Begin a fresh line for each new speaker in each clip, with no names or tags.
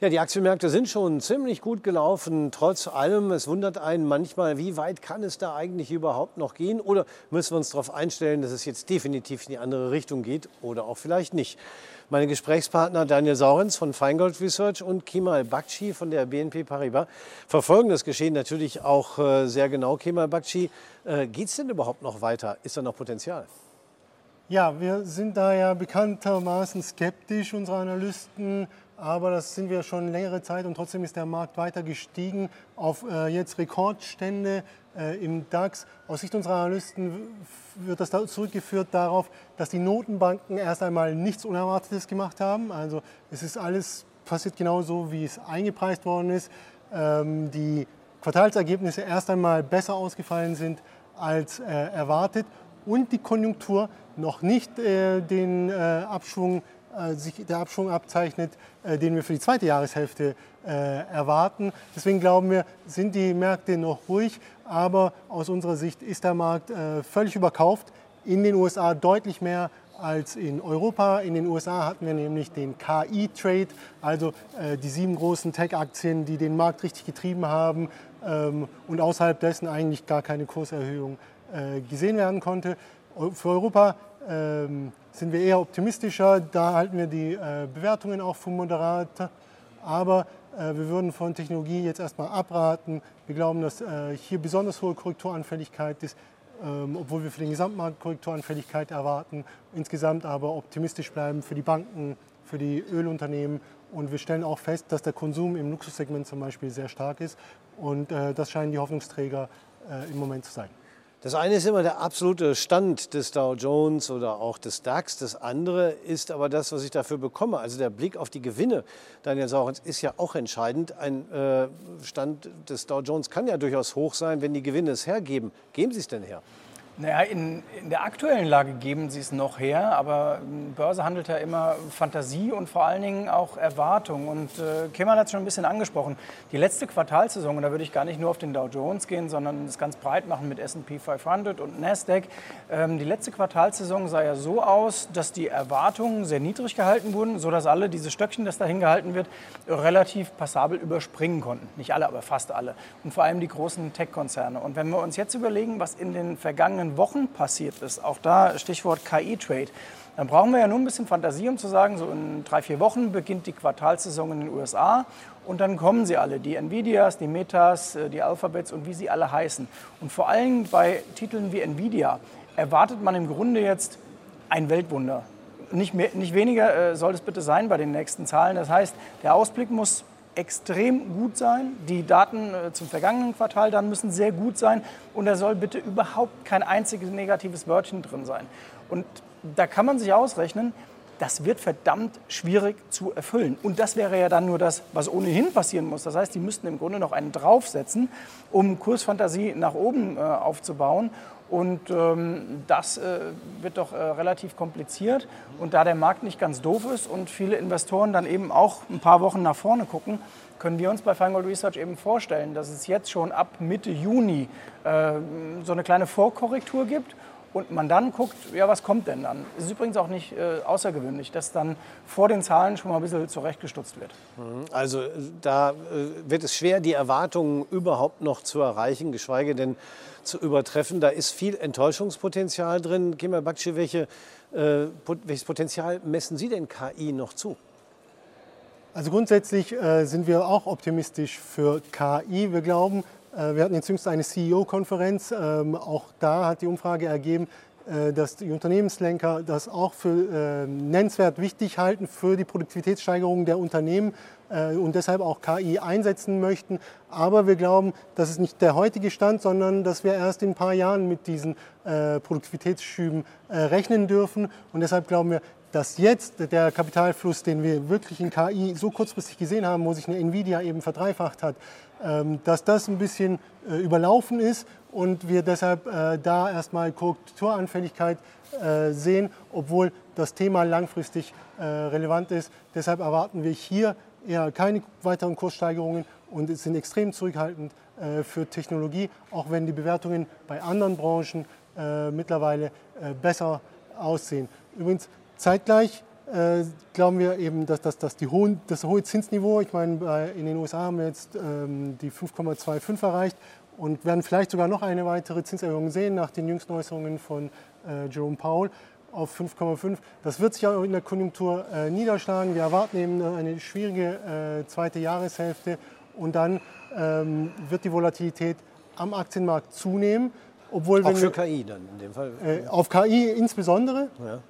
Ja, die Aktienmärkte sind schon ziemlich gut gelaufen. Trotz allem, es wundert einen manchmal, wie weit kann es da eigentlich überhaupt noch gehen? Oder müssen wir uns darauf einstellen, dass es jetzt definitiv in die andere Richtung geht oder auch vielleicht nicht? Meine Gesprächspartner Daniel Saurens von Feingold Research und Kemal Bakci von der BNP Paribas verfolgen das Geschehen natürlich auch äh, sehr genau. Kemal Bakci, äh, geht es denn überhaupt noch weiter? Ist da noch Potenzial?
Ja, wir sind da ja bekanntermaßen skeptisch, unsere Analysten aber das sind wir schon längere Zeit und trotzdem ist der Markt weiter gestiegen auf äh, jetzt Rekordstände äh, im DAX. Aus Sicht unserer Analysten wird das da zurückgeführt darauf, dass die Notenbanken erst einmal nichts Unerwartetes gemacht haben. Also es ist alles passiert genauso, wie es eingepreist worden ist. Ähm, die Quartalsergebnisse erst einmal besser ausgefallen sind als äh, erwartet und die Konjunktur noch nicht äh, den äh, Abschwung sich der Abschwung abzeichnet, äh, den wir für die zweite Jahreshälfte äh, erwarten. Deswegen glauben wir, sind die Märkte noch ruhig, aber aus unserer Sicht ist der Markt völlig überkauft. In den USA deutlich mehr als in Europa. In den USA hatten wir nämlich den KI-Trade, also die sieben großen Tech-Aktien, die den Markt richtig getrieben haben ähm, und außerhalb dessen eigentlich gar keine Kurserhöhung gesehen werden konnte. Für Europa ähm, sind wir eher optimistischer. Da halten wir die äh, Bewertungen auch für moderat. Aber äh, wir würden von Technologie jetzt erstmal abraten. Wir glauben, dass äh, hier besonders hohe Korrekturanfälligkeit ist, ähm, obwohl wir für den Gesamtmarkt Korrekturanfälligkeit erwarten. Insgesamt aber optimistisch bleiben für die Banken, für die Ölunternehmen. Und wir stellen auch fest, dass der Konsum im Luxussegment zum Beispiel sehr stark ist. Und das scheinen die Hoffnungsträger im Moment zu sein.
Das eine ist immer der absolute Stand des Dow Jones oder auch des DAX. Das andere ist aber das, was ich dafür bekomme. Also der Blick auf die Gewinne, Daniel Saurens, ist ja auch entscheidend. Ein äh, Stand des Dow Jones kann ja durchaus hoch sein, wenn die Gewinne es hergeben. Geben sie es denn her?
Naja, in, in der aktuellen Lage geben sie es noch her, aber Börse handelt ja immer Fantasie und vor allen Dingen auch Erwartung. Und äh, Kemal hat es schon ein bisschen angesprochen. Die letzte Quartalsaison, und da würde ich gar nicht nur auf den Dow Jones gehen, sondern es ganz breit machen mit S&P 500 und Nasdaq. Ähm, die letzte Quartalsaison sah ja so aus, dass die Erwartungen sehr niedrig gehalten wurden, sodass alle diese Stöckchen, das dahin gehalten wird, relativ passabel überspringen konnten. Nicht alle, aber fast alle. Und vor allem die großen Tech-Konzerne. Und wenn wir uns jetzt überlegen, was in den vergangenen vergangenen Wochen passiert ist, auch da Stichwort KI-Trade, dann brauchen wir ja nur ein bisschen Fantasie, um zu sagen, so in drei, vier Wochen beginnt die Quartalsaison in den USA und dann kommen sie alle, die Nvidias, die Metas, äh, die Alphabets und wie sie alle heißen. Und vor allem bei Titeln wie Nvidia erwartet man im Grunde jetzt ein Weltwunder. Nicht, mehr, nicht weniger äh, soll es bitte sein bei den nächsten Zahlen. Das heißt, der Ausblick muss extrem gut sein. Die Daten äh, zum vergangenen Quartal dann müssen sehr gut sein. Und da soll bitte überhaupt kein einziges negatives Wörtchen drin sein. Und da kann man sich ausrechnen, das wird verdammt schwierig zu erfüllen. Und das wäre ja dann nur das, was ohnehin passieren muss. Das heißt, die müssten im Grunde noch einen draufsetzen, um Kursfantasie nach oben äh, aufzubauen. Und ähm, das äh, wird doch äh, relativ kompliziert. Und da der Markt nicht ganz doof ist und viele Investoren dann eben auch ein paar Wochen nach vorne gucken, können wir uns bei Feingold Research eben vorstellen, dass es jetzt schon ab Mitte Juni äh, so eine kleine Vorkorrektur gibt und man dann guckt, ja, was kommt denn dann? Es ist übrigens auch nicht äh, außergewöhnlich, dass dann vor den Zahlen schon mal ein bisschen zurechtgestutzt wird.
Mhm. Also äh, da äh, wird es schwer, die Erwartungen überhaupt noch zu erreichen, geschweige denn zu übertreffen. Da ist viel Enttäuschungspotenzial drin. Kemal Bakci, welche, äh, welches Potenzial messen Sie denn KI noch zu?
Also grundsätzlich äh, sind wir auch optimistisch für KI. Wir glauben, äh, wir hatten jetzt jüngst eine CEO-Konferenz. Ähm, auch da hat die Umfrage ergeben, dass die Unternehmenslenker das auch für ähm, nennenswert wichtig halten für die Produktivitätssteigerung der Unternehmen äh, und deshalb auch KI einsetzen möchten. Aber wir glauben, das ist nicht der heutige Stand, sondern dass wir erst in ein paar Jahren mit diesen Produktivitätsschüben rechnen dürfen. Und deshalb glauben wir, dass jetzt der Kapitalfluss, den wir wirklich in KI so kurzfristig gesehen haben, wo sich eine Nvidia eben verdreifacht hat, ähm, dass das ein bisschen äh, überlaufen ist und wir deshalb äh, da erstmal Korrekturanfälligkeit äh, sehen, obwohl das Thema langfristig relevant ist. Deshalb erwarten wir hier eher keine weiteren Kurssteigerungen und sind extrem zurückhaltend für Technologie, auch wenn die Bewertungen bei anderen Branchen mittlerweile besser aussehen. Übrigens, zeitgleich äh, glauben wir eben, dass, dass, dass die hohen, das hohe Zinsniveau, ich meine, in den USA haben wir jetzt ähm, die 5,25 erreicht und werden vielleicht sogar noch eine weitere Zinserhöhung sehen nach den jüngsten Äußerungen von äh, Jerome Powell auf 5,5. Das wird sich auch in der Konjunktur äh, niederschlagen. Wir erwarten eben eine schwierige äh, zweite Jahreshälfte und dann ähm, wird die Volatilität am Aktienmarkt zunehmen.
Obwohl, auch für KI dann in dem Fall?
Äh, auf KI insbesondere, ja.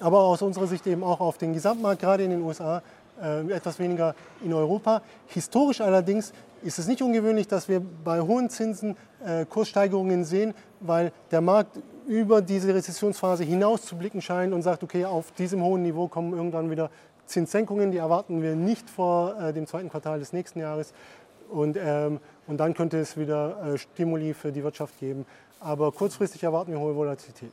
Aber aus unserer Sicht eben auch auf den Gesamtmarkt, gerade in den USA, äh, etwas weniger in Europa. Historisch allerdings ist es nicht ungewöhnlich, dass wir bei hohen Zinsen äh, Kurssteigerungen sehen, weil der Markt über diese Rezessionsphase hinaus zu blicken scheint und sagt, okay, auf diesem hohen Niveau kommen irgendwann wieder Zinssenkungen, die erwarten wir nicht vor äh, dem zweiten Quartal des nächsten Jahres. Und, ähm, und dann könnte es wieder Stimuli für die Wirtschaft geben. Aber kurzfristig erwarten wir hohe Volatilität.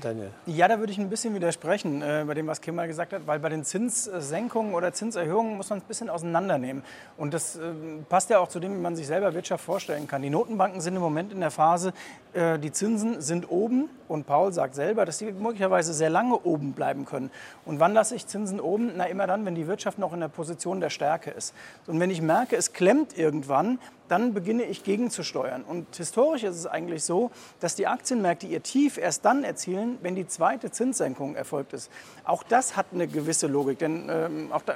Daniel. Ja, da würde ich ein bisschen widersprechen äh, bei dem, was Kim mal gesagt hat, weil bei den Zinssenkungen oder Zinserhöhungen muss man es ein bisschen auseinandernehmen. Und das äh, passt ja auch zu dem, wie man sich selber Wirtschaft vorstellen kann. Die Notenbanken sind im Moment in der Phase, äh, die Zinsen sind oben und Paul sagt selber, dass sie möglicherweise sehr lange oben bleiben können. Und wann lasse ich Zinsen oben? Na, immer dann, wenn die Wirtschaft noch in der Position der Stärke ist. Und wenn ich merke, es klemmt irgendwann, dann beginne ich gegenzusteuern. Und historisch ist es eigentlich so, dass die Aktienmärkte ihr Tief erst dann erzielen, wenn die zweite Zinssenkung erfolgt ist. Auch das hat eine gewisse Logik, denn ähm, auch da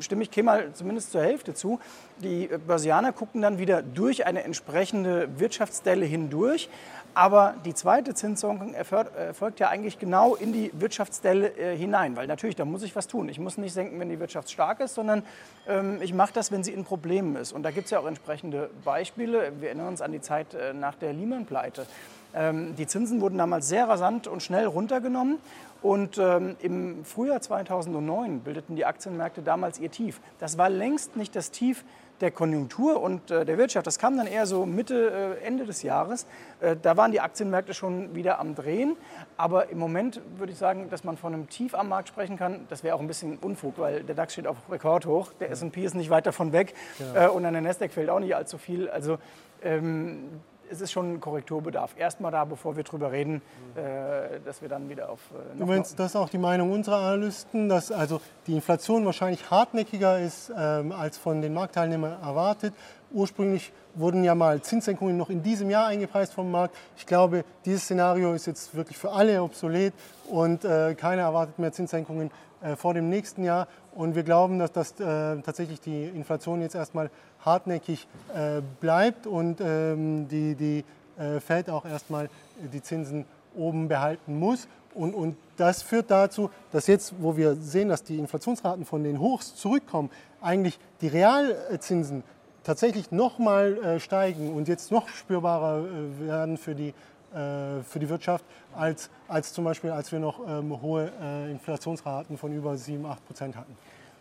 stimme ich mal zumindest zur Hälfte zu. Die Börsianer gucken dann wieder durch eine entsprechende Wirtschaftsdelle hindurch, aber die zweite Zinssenkung erfolgt ja eigentlich genau in die Wirtschaftsdelle äh, hinein, weil natürlich, da muss ich was tun. Ich muss nicht senken, wenn die Wirtschaft stark ist, sondern ähm, ich mache das, wenn sie in Problemen ist. Und da gibt es ja auch entsprechende Beispiele. Wir erinnern uns an die Zeit äh, nach der Lehman-Pleite. Ähm, die Zinsen wurden damals sehr rasant und schnell runtergenommen. Und ähm, im Frühjahr 2009 bildeten die Aktienmärkte damals ihr Tief. Das war längst nicht das Tief der Konjunktur und äh, der Wirtschaft. Das kam dann eher so Mitte, äh, Ende des Jahres. Äh, da waren die Aktienmärkte schon wieder am Drehen. Aber im Moment würde ich sagen, dass man von einem Tief am Markt sprechen kann. Das wäre auch ein bisschen Unfug, weil der DAX steht auf Rekordhoch. Der S&P ist nicht weit davon weg. Äh, und an der Nasdaq fällt auch nicht allzu viel. Also ähm, es ist schon Korrekturbedarf. Erstmal da, bevor wir darüber reden, äh, dass wir dann wieder auf.
Äh, du meinst, das ist auch die Meinung unserer Analysten, dass also die Inflation wahrscheinlich hartnäckiger ist ähm, als von den Marktteilnehmern erwartet. Ursprünglich wurden ja mal Zinssenkungen noch in diesem Jahr eingepreist vom Markt. Ich glaube, dieses Szenario ist jetzt wirklich für alle obsolet und äh, keiner erwartet mehr Zinssenkungen äh, vor dem nächsten Jahr. Und wir glauben, dass das äh, tatsächlich die Inflation jetzt erstmal hartnäckig äh, bleibt und ähm, die, die äh, Fed auch erstmal die Zinsen oben behalten muss. Und, und das führt dazu, dass jetzt, wo wir sehen, dass die Inflationsraten von den Hochs zurückkommen, eigentlich die Realzinsen tatsächlich nochmal äh, steigen und jetzt noch spürbarer äh, werden für die, äh, für die Wirtschaft, als, als zum Beispiel, als wir noch ähm, hohe äh, Inflationsraten von über 7, 8 Prozent hatten.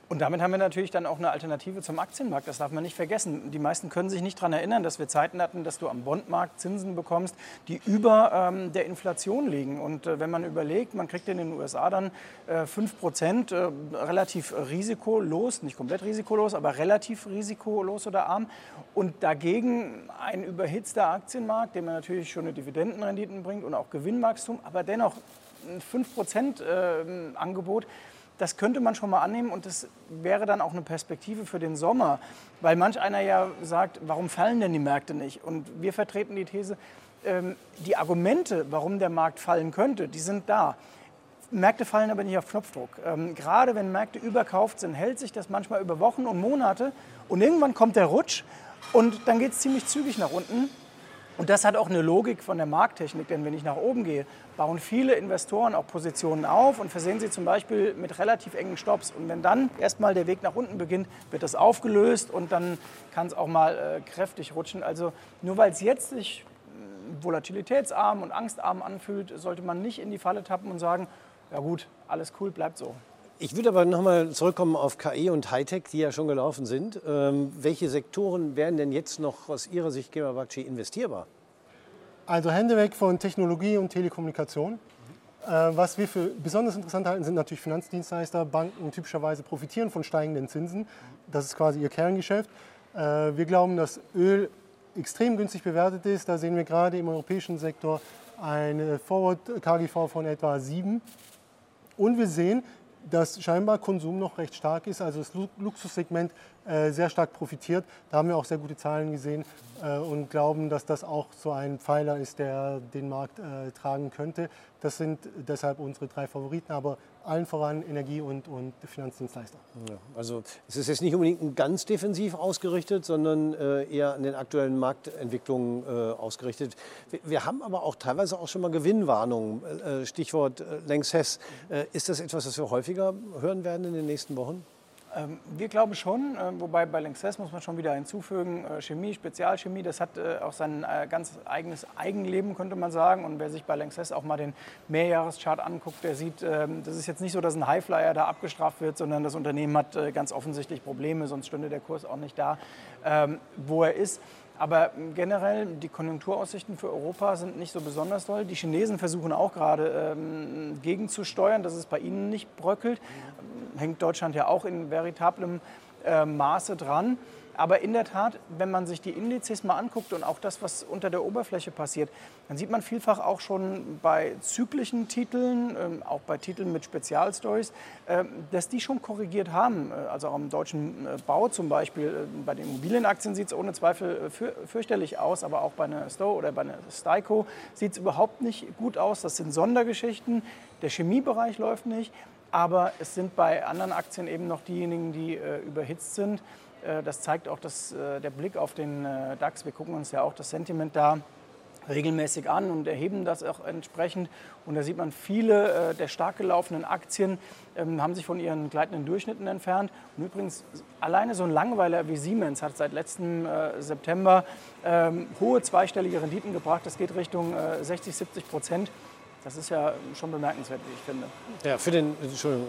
Und damit haben wir natürlich dann auch eine Alternative zum Aktienmarkt. Das darf man nicht vergessen. Die meisten können sich nicht daran erinnern, dass wir Zeiten hatten, dass du am Bondmarkt Zinsen bekommst, die über ähm, der Inflation liegen. Und äh, wenn man überlegt, man kriegt in den USA dann äh, 5 Prozent äh, relativ risikolos, nicht komplett risikolos, aber relativ risikolos oder arm. Und dagegen ein überhitzter Aktienmarkt, dem man natürlich schon eine Dividendenrenditen bringt und auch Gewinnwachstum, aber dennoch ein 5 Prozent äh, Angebot das könnte man schon mal annehmen und das wäre dann auch eine Perspektive für den Sommer, weil manch einer ja sagt, warum fallen denn die Märkte nicht? Und wir vertreten die These, ähm, die Argumente, warum der Markt fallen könnte, die sind da. Märkte fallen aber nicht auf Knopfdruck. Ähm, gerade wenn Märkte überkauft sind, hält sich das manchmal über Wochen und Monate und irgendwann kommt der Rutsch und dann geht es ziemlich zügig nach unten. Und das hat auch eine Logik von der Markttechnik, denn wenn ich nach oben gehe, bauen viele Investoren auch Positionen auf und versehen sie zum Beispiel mit relativ engen Stops. Und wenn dann erstmal der Weg nach unten beginnt, wird das aufgelöst und dann kann es auch mal äh, kräftig rutschen. Also nur weil es jetzt sich äh, volatilitätsarm und angstarm anfühlt, sollte man nicht in die Falle tappen und sagen, ja gut, alles cool, bleibt so.
Ich würde aber nochmal zurückkommen auf KI und Hightech, die ja schon gelaufen sind. Ähm, welche Sektoren wären denn jetzt noch aus Ihrer Sicht, Kemabakci, investierbar?
Also Hände weg von Technologie und Telekommunikation. Äh, was wir für besonders interessant halten, sind natürlich Finanzdienstleister. Banken typischerweise profitieren von steigenden Zinsen. Das ist quasi ihr Kerngeschäft. Äh, wir glauben, dass Öl extrem günstig bewertet ist. Da sehen wir gerade im europäischen Sektor eine Forward-KGV von etwa 7. Und wir sehen, dass scheinbar Konsum noch recht stark ist, also das Luxussegment äh, sehr stark profitiert. Da haben wir auch sehr gute Zahlen gesehen äh, und glauben, dass das auch so ein Pfeiler ist, der den Markt äh, tragen könnte. Das sind deshalb unsere drei Favoriten, aber allen voran Energie und, und Finanzdienstleister.
Ja, also es ist jetzt nicht unbedingt ganz defensiv ausgerichtet, sondern äh, eher an den aktuellen Marktentwicklungen äh, ausgerichtet. Wir, wir, haben aber auch teilweise auch schon mal Gewinnwarnungen, äh, Stichwort äh, Lanxess. ist das etwas, das wir häufiger hören werden in den nächsten Wochen?
Ähm, wir glauben schon, äh, wobei bei Lanxess muss man schon wieder hinzufügen, äh, Chemie, Spezialchemie, das hat äh, auch sein ganz eigenes Eigenleben, könnte man sagen. Und wer sich bei Lanxess auch mal den Mehrjahreschart anguckt, der sieht, ähm, das ist jetzt nicht so, dass ein Highflyer da abgestraft wird, sondern das Unternehmen hat ganz offensichtlich Probleme, sonst stünde der Kurs auch nicht da, ähm, wo er ist. Aber generell, die Konjunkturaussichten für Europa sind nicht so besonders toll. Die Chinesen versuchen auch gerade ähm, gegenzusteuern, dass es bei ihnen nicht bröckelt. Hängt Deutschland ja auch in veritablem äh, Maße dran. Aber in der Tat, wenn man sich die Indizes mal anguckt und auch das, was unter der Oberfläche passiert, dann sieht man vielfach auch schon bei zyklischen Titeln, ähm, auch bei Titeln mit Spezialstories, äh, dass die schon korrigiert haben. Äh, also auch im deutschen äh, Bau zum Beispiel, bei den Immobilienaktien sieht es ohne Zweifel für, fürchterlich aus, aber auch bei einer Stowe oder bei einer Styco sieht es überhaupt nicht gut aus. Das sind Sondergeschichten. Der Chemiebereich läuft nicht. Aber es sind bei anderen Aktien eben noch diejenigen, die äh, überhitzt sind. Äh, das zeigt auch das, äh, der Blick auf den äh, DAX. Wir gucken uns ja auch das Sentiment da regelmäßig an und erheben das auch entsprechend. Und da sieht man, viele der stark gelaufenen Aktien ähm, haben sich von ihren gleitenden Durchschnitten entfernt. Und übrigens, alleine so ein Langweiler wie Siemens hat seit letztem September ähm, hohe zweistellige Renditen gebracht. Das geht Richtung 60, 70 Prozent. Das ist ja schon bemerkenswert, wie ich finde.
Ja, für den, Entschuldigung.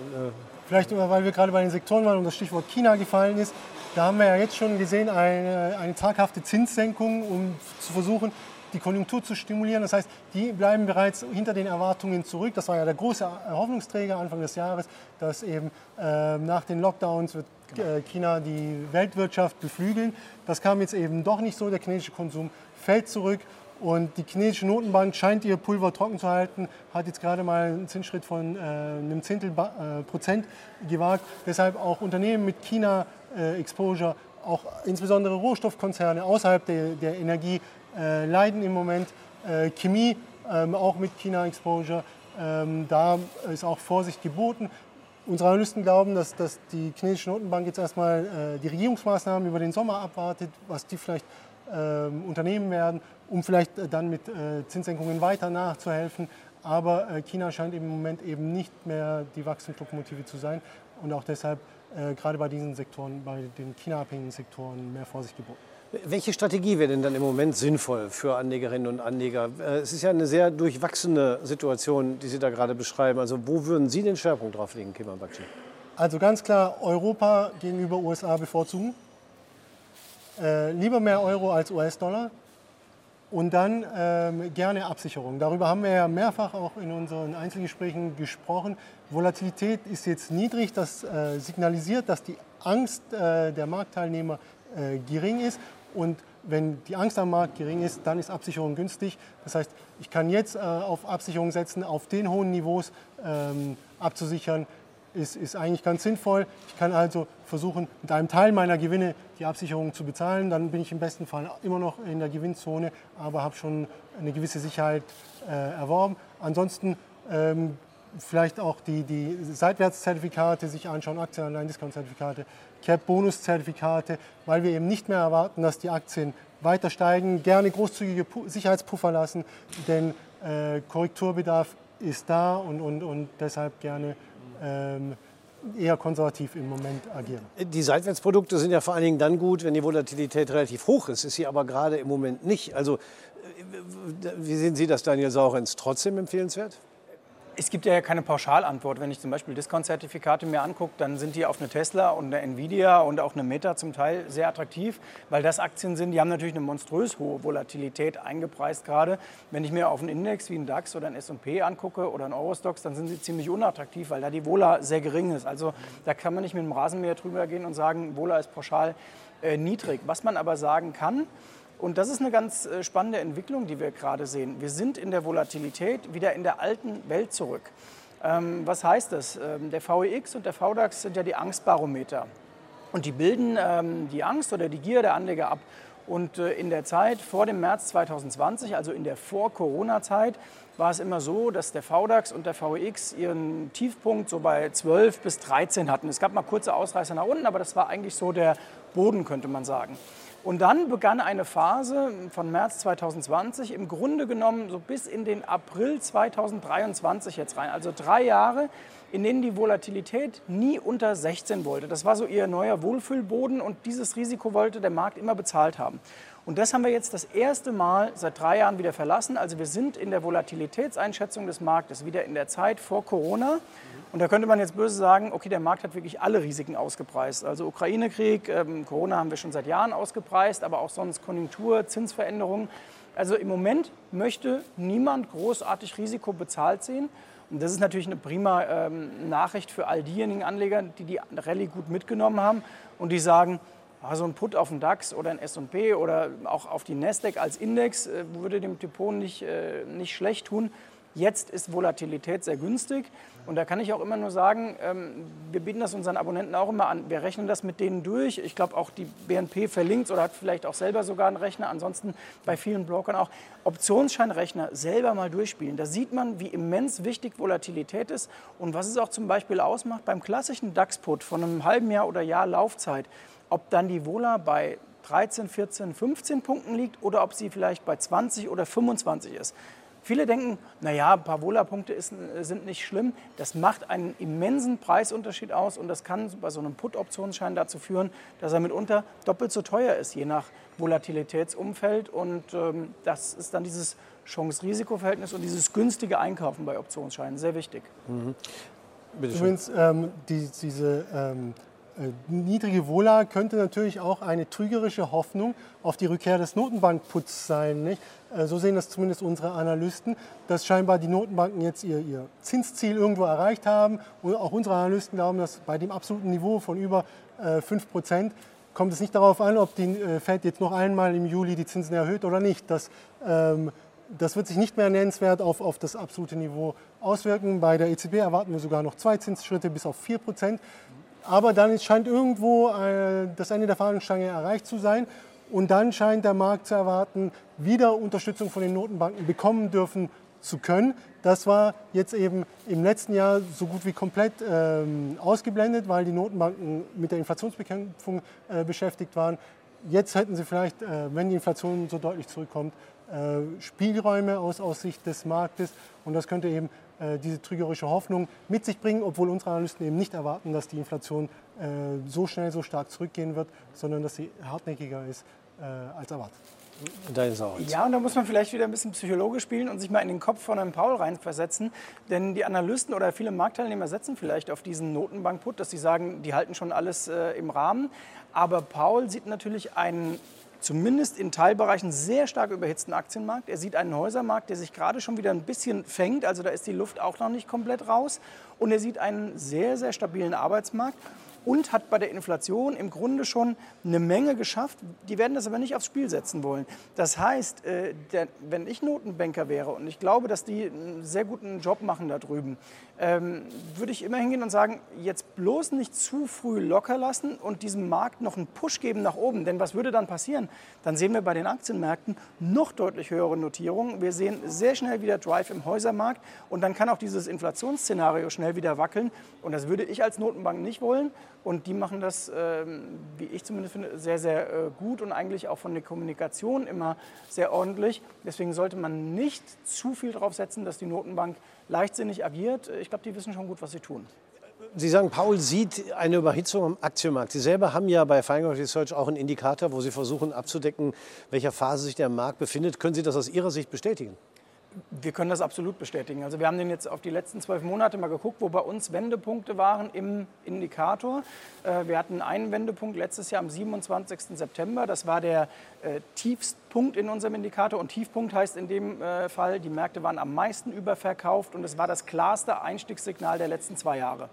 Vielleicht, weil wir gerade bei den Sektoren waren und das Stichwort China gefallen ist. Da haben wir ja jetzt schon gesehen, eine, eine taghafte Zinssenkung, um zu versuchen, die Konjunktur zu stimulieren. Das heißt, die bleiben bereits hinter den Erwartungen zurück. Das war ja der große Hoffnungsträger Anfang des Jahres, dass eben äh, nach den Lockdowns wird äh, China die Weltwirtschaft beflügeln. Das kam jetzt eben doch nicht so. Der chinesische Konsum fällt zurück. Und die chinesische Notenbank scheint ihr Pulver trocken zu halten, hat jetzt gerade mal einen Zinsschritt von äh, einem Zehntel äh, Prozent gewagt. Deshalb auch Unternehmen mit China äh, auch insbesondere Rohstoffkonzerne außerhalb der, der Energie äh, leiden im Moment. Äh, Chemie ähm, auch mit China-Exposure, ähm, da ist auch Vorsicht geboten. Unsere Analysten glauben, dass, dass die chinesische Notenbank jetzt erstmal äh, die Regierungsmaßnahmen über den Sommer abwartet, was die vielleicht unternehmen werden, um vielleicht dann mit äh, Zinssenkungen weiter nachzuhelfen. Aber äh, China scheint im Moment eben nicht mehr die Wachstumslokomotive zu sein und auch deshalb äh, gerade bei diesen Sektoren, bei den China-abhängigen Sektoren mehr Vorsicht geboten.
Welche Strategie wäre denn dann im Moment sinnvoll für Anlegerinnen und Anleger? Äh, es ist ja eine sehr durchwachsene Situation, die Sie da gerade beschreiben. Also wo würden Sie den Schwerpunkt drauf legen, Kemal Bakci?
Also ganz klar Europa gegenüber USA bevorzugen. Äh, lieber mehr Euro als US-Dollar. Und dann ähm, gerne Absicherung. Darüber haben wir ja mehrfach auch in unseren Einzelgesprächen gesprochen. Volatilität ist jetzt niedrig. Das äh, signalisiert, dass die Angst äh, der Marktteilnehmer äh, gering ist. Und wenn die Angst am Markt gering ist, dann ist Absicherung günstig. Das heißt, ich kann jetzt äh, auf Absicherung setzen, auf den hohen Niveaus ähm, abzusichern, ist, ist eigentlich ganz sinnvoll. Ich kann also versuchen, mit einem Teil meiner Gewinne die Absicherung zu bezahlen. Dann bin ich im besten Fall immer noch in der Gewinnzone, aber habe schon eine gewisse Sicherheit äh, erworben. Ansonsten ähm, vielleicht auch die, die Seitwärtszertifikate sich anschauen, Aktien-Anleihen-Discount-Zertifikate, Cap-Bonus-Zertifikate, weil wir eben nicht mehr erwarten, dass die Aktien weiter steigen. Gerne großzügige Sicherheitspuffer lassen, denn äh, Korrekturbedarf ist da und, und, und deshalb gerne ähm, eher konservativ im Moment agieren.
Die Seitwärtsprodukte sind ja vor allen Dingen dann gut, wenn die Volatilität relativ hoch ist. Ist sie aber gerade im Moment nicht. Also äh, wie sehen Sie das, Daniel Saurenz? Trotzdem empfehlenswert?
Es gibt ja keine Pauschalantwort. Wenn ich zum Beispiel Discount-Zertifikate mir angucke, dann sind die auf eine Tesla und eine Nvidia und auch eine Meta zum Teil sehr attraktiv, weil das Aktien sind, die haben natürlich eine monströs hohe Volatilität eingepreist gerade. Wenn ich mir auf einen Index wie einen DAX oder einen S&P angucke oder einen Eurostox, dann sind sie ziemlich unattraktiv, weil da die Vola sehr gering ist. Also da kann man nicht mit dem Rasenmäher drüber gehen und sagen, Vola ist pauschal äh, niedrig. Was man aber sagen kann, und das ist eine ganz äh, spannende Entwicklung, die wir gerade sehen. Wir sind in der Volatilität wieder in der alten Welt zurück. Ähm, was heißt das? Ähm, der VEX und der VDAX sind ja die Angstbarometer. Und die bilden ähm, die Angst oder die Gier der Anleger ab. Und äh, in der Zeit vor dem März 2020, also in der Vor-Corona-Zeit, war es immer so, dass der VDAX und der VEX ihren Tiefpunkt so bei 12 bis 13 hatten. Es gab mal kurze Ausreißer nach unten, aber das war eigentlich so der Boden, könnte man sagen. Und dann begann eine Phase von März 2020, im Grunde genommen so bis in den April 2023 jetzt rein. Also drei Jahre, in denen die Volatilität nie unter 16 wollte. Das war so ihr neuer Wohlfühlboden und dieses Risiko wollte der Markt immer bezahlt haben. Und das haben wir jetzt das erste Mal seit drei Jahren wieder verlassen. Also wir sind in der Volatilitätseinschätzung des Marktes wieder in der Zeit vor Corona. Und da könnte man jetzt böse sagen, okay, der Markt hat wirklich alle Risiken ausgepreist. Also Ukraine-Krieg, ähm, Corona haben wir schon seit Jahren ausgepreist, aber auch sonst Konjunktur, Zinsveränderungen. Also im Moment möchte niemand großartig Risiko bezahlt sehen. Und das ist natürlich eine prima ähm, Nachricht für all diejenigen Anleger, die die Rallye gut mitgenommen haben und die sagen, ah, so ein Put auf den DAX oder ein S&P oder auch auf die Nasdaq als Index äh, würde dem Depot nicht, äh, nicht schlecht tun. Jetzt ist Volatilität sehr günstig. Und da kann ich auch immer nur sagen, ähm, wir bieten das unseren Abonnenten auch immer an. Wir rechnen das mit denen durch. Ich glaube auch die BNP verlinkt oder hat vielleicht auch selber sogar einen Rechner. Ansonsten bei vielen Brokern auch Optionsscheinrechner selber mal durchspielen. Da sieht man, wie immens wichtig Volatilität ist und was es auch zum Beispiel ausmacht beim klassischen DAX-Put von einem halben Jahr oder Jahr Laufzeit. Ob dann die Vola bei 13, 14, 15 Punkten liegt oder ob sie vielleicht bei 20 oder 25 ist. Viele denken, naja, ein paar Wohlerpunkte sind nicht schlimm. Das macht einen immensen Preisunterschied aus und das kann bei so einem Put-Optionsschein dazu führen, dass er mitunter doppelt so teuer ist, je nach Volatilitätsumfeld. Und ähm, das ist dann dieses Chance-Risiko-Verhältnis und dieses günstige Einkaufen bei Optionsscheinen sehr wichtig. Mhm.
Übrigens, ähm, die, diese ähm, äh, niedrige Vola könnte natürlich auch eine trügerische Hoffnung auf die Rückkehr des Notenbankputs sein. Nicht? Äh, so sehen das zumindest unsere Analysten, dass scheinbar die Notenbanken jetzt ihr, ihr Zinsziel irgendwo erreicht haben. Und auch unsere Analysten glauben, dass bei dem absoluten Niveau von über äh, 5 Prozent kommt es nicht darauf an, ob die äh, Fed jetzt noch einmal im Juli die Zinsen erhöht oder nicht. Das, ähm, das wird sich nicht mehr nennenswert auf, auf das absolute Niveau auswirken. Bei der EZB erwarten wir sogar noch zwei Zinsschritte bis auf 4 Prozent. Aber dann scheint irgendwo äh, das Ende der Fahnenstange erreicht zu sein. Und dann scheint der Markt zu erwarten, wieder Unterstützung von den Notenbanken bekommen dürfen zu können. Das war jetzt eben im letzten Jahr so gut wie komplett ähm, ausgeblendet, weil die Notenbanken mit der Inflationsbekämpfung äh, beschäftigt waren. Jetzt hätten sie vielleicht, äh, wenn die Inflation so deutlich zurückkommt, äh, Spielräume aus, aus Sicht des Marktes. Und das könnte eben diese trügerische Hoffnung mit sich bringen, obwohl unsere Analysten eben nicht erwarten, dass die Inflation äh, so schnell, so stark zurückgehen wird, sondern dass sie hartnäckiger ist äh, als erwartet.
Ja, und da muss man vielleicht wieder ein bisschen psychologisch spielen und sich mal in den Kopf von einem Paul reinversetzen. Denn die Analysten oder viele Marktteilnehmer setzen vielleicht auf diesen Notenbankput, dass sie sagen, die halten schon alles äh, im Rahmen. Aber Paul sieht natürlich einen zumindest in Teilbereichen sehr stark überhitzten Aktienmarkt. Er sieht einen Häusermarkt, der sich gerade schon wieder ein bisschen fängt, also da ist die Luft auch noch nicht komplett raus. Und er sieht einen sehr, sehr stabilen Arbeitsmarkt und hat bei der Inflation im Grunde schon eine Menge geschafft. Die werden das aber nicht aufs Spiel setzen wollen. Das heißt, äh, wenn ich Notenbanker wäre und ich glaube, dass die einen sehr guten Job machen da drüben, ähm, würde ich immer hingehen und sagen, jetzt bloß nicht zu früh locker lassen und diesem Markt noch einen Push geben nach oben. Denn was würde dann passieren? Dann sehen wir bei den Aktienmärkten noch deutlich höhere Notierungen. Wir sehen sehr schnell wieder Drive im Häusermarkt und dann kann auch dieses Inflationsszenario schnell wieder wackeln. Und das würde ich als Notenbank nicht wollen. Und die machen das, ähm, wie ich zumindest finde, sehr, sehr äh, gut und eigentlich auch von der Kommunikation immer sehr ordentlich. Deswegen sollte man nicht zu viel darauf setzen, dass die Notenbank leichtsinnig agiert. Ich glaube, die wissen schon gut, was sie tun.
Sie sagen, Paul sieht eine Überhitzung am Aktienmarkt. Sie selber haben ja bei Feingold Research auch einen Indikator, wo Sie versuchen abzudecken, welcher Phase sich der Markt befindet. Können Sie das aus Ihrer Sicht bestätigen?
Wir können das absolut bestätigen. Also wir haben den jetzt auf die letzten zwölf Monate mal geguckt, wo bei uns Wendepunkte waren im Indikator. Äh, wir hatten einen Wendepunkt letztes Jahr am 27. September. Das war der äh, Tiefstpunkt in unserem Indikator. Und Tiefpunkt heißt in dem äh, Fall, die Märkte waren am meisten überverkauft und es war das klarste Einstiegssignal der letzten zwei Jahre.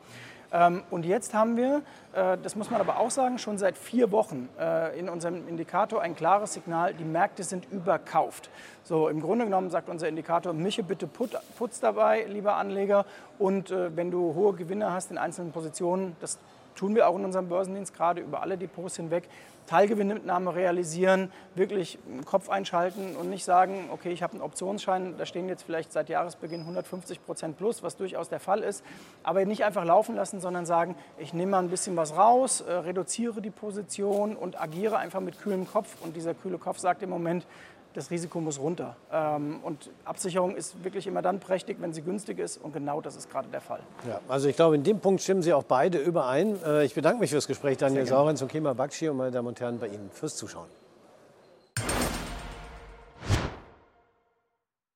Ähm, und jetzt haben wir, äh, das muss man aber auch sagen, schon seit vier Wochen äh, in unserem Indikator ein klares Signal, die Märkte sind überkauft. So, im Grunde genommen sagt unser Indikator, mische bitte Putz dabei, lieber Anleger. Und äh, wenn du hohe Gewinne hast in einzelnen Positionen, das tun wir auch in unserem Börsendienst gerade über alle Depots hinweg, Teilgewinnmitnahme realisieren, wirklich Kopf einschalten und nicht sagen, okay, ich habe einen Optionsschein, da stehen jetzt vielleicht seit Jahresbeginn 150 Prozent plus, was durchaus der Fall ist, aber nicht einfach laufen lassen, sondern sagen, ich nehme mal ein bisschen was raus, äh, reduziere die Position und agiere einfach mit kühlem Kopf. Und dieser kühle Kopf sagt im Moment, das Risiko muss runter. Ähm, und Absicherung ist wirklich immer dann prächtig, wenn sie günstig ist. Und genau das ist gerade der Fall.
Ja, also ich glaube, in dem Punkt stimmen Sie auch beide überein. Äh, ich bedanke mich fürs Gespräch, Daniel Saurenz und Kema Bakshi und meine Damen und Herren bei Ihnen fürs Zuschauen.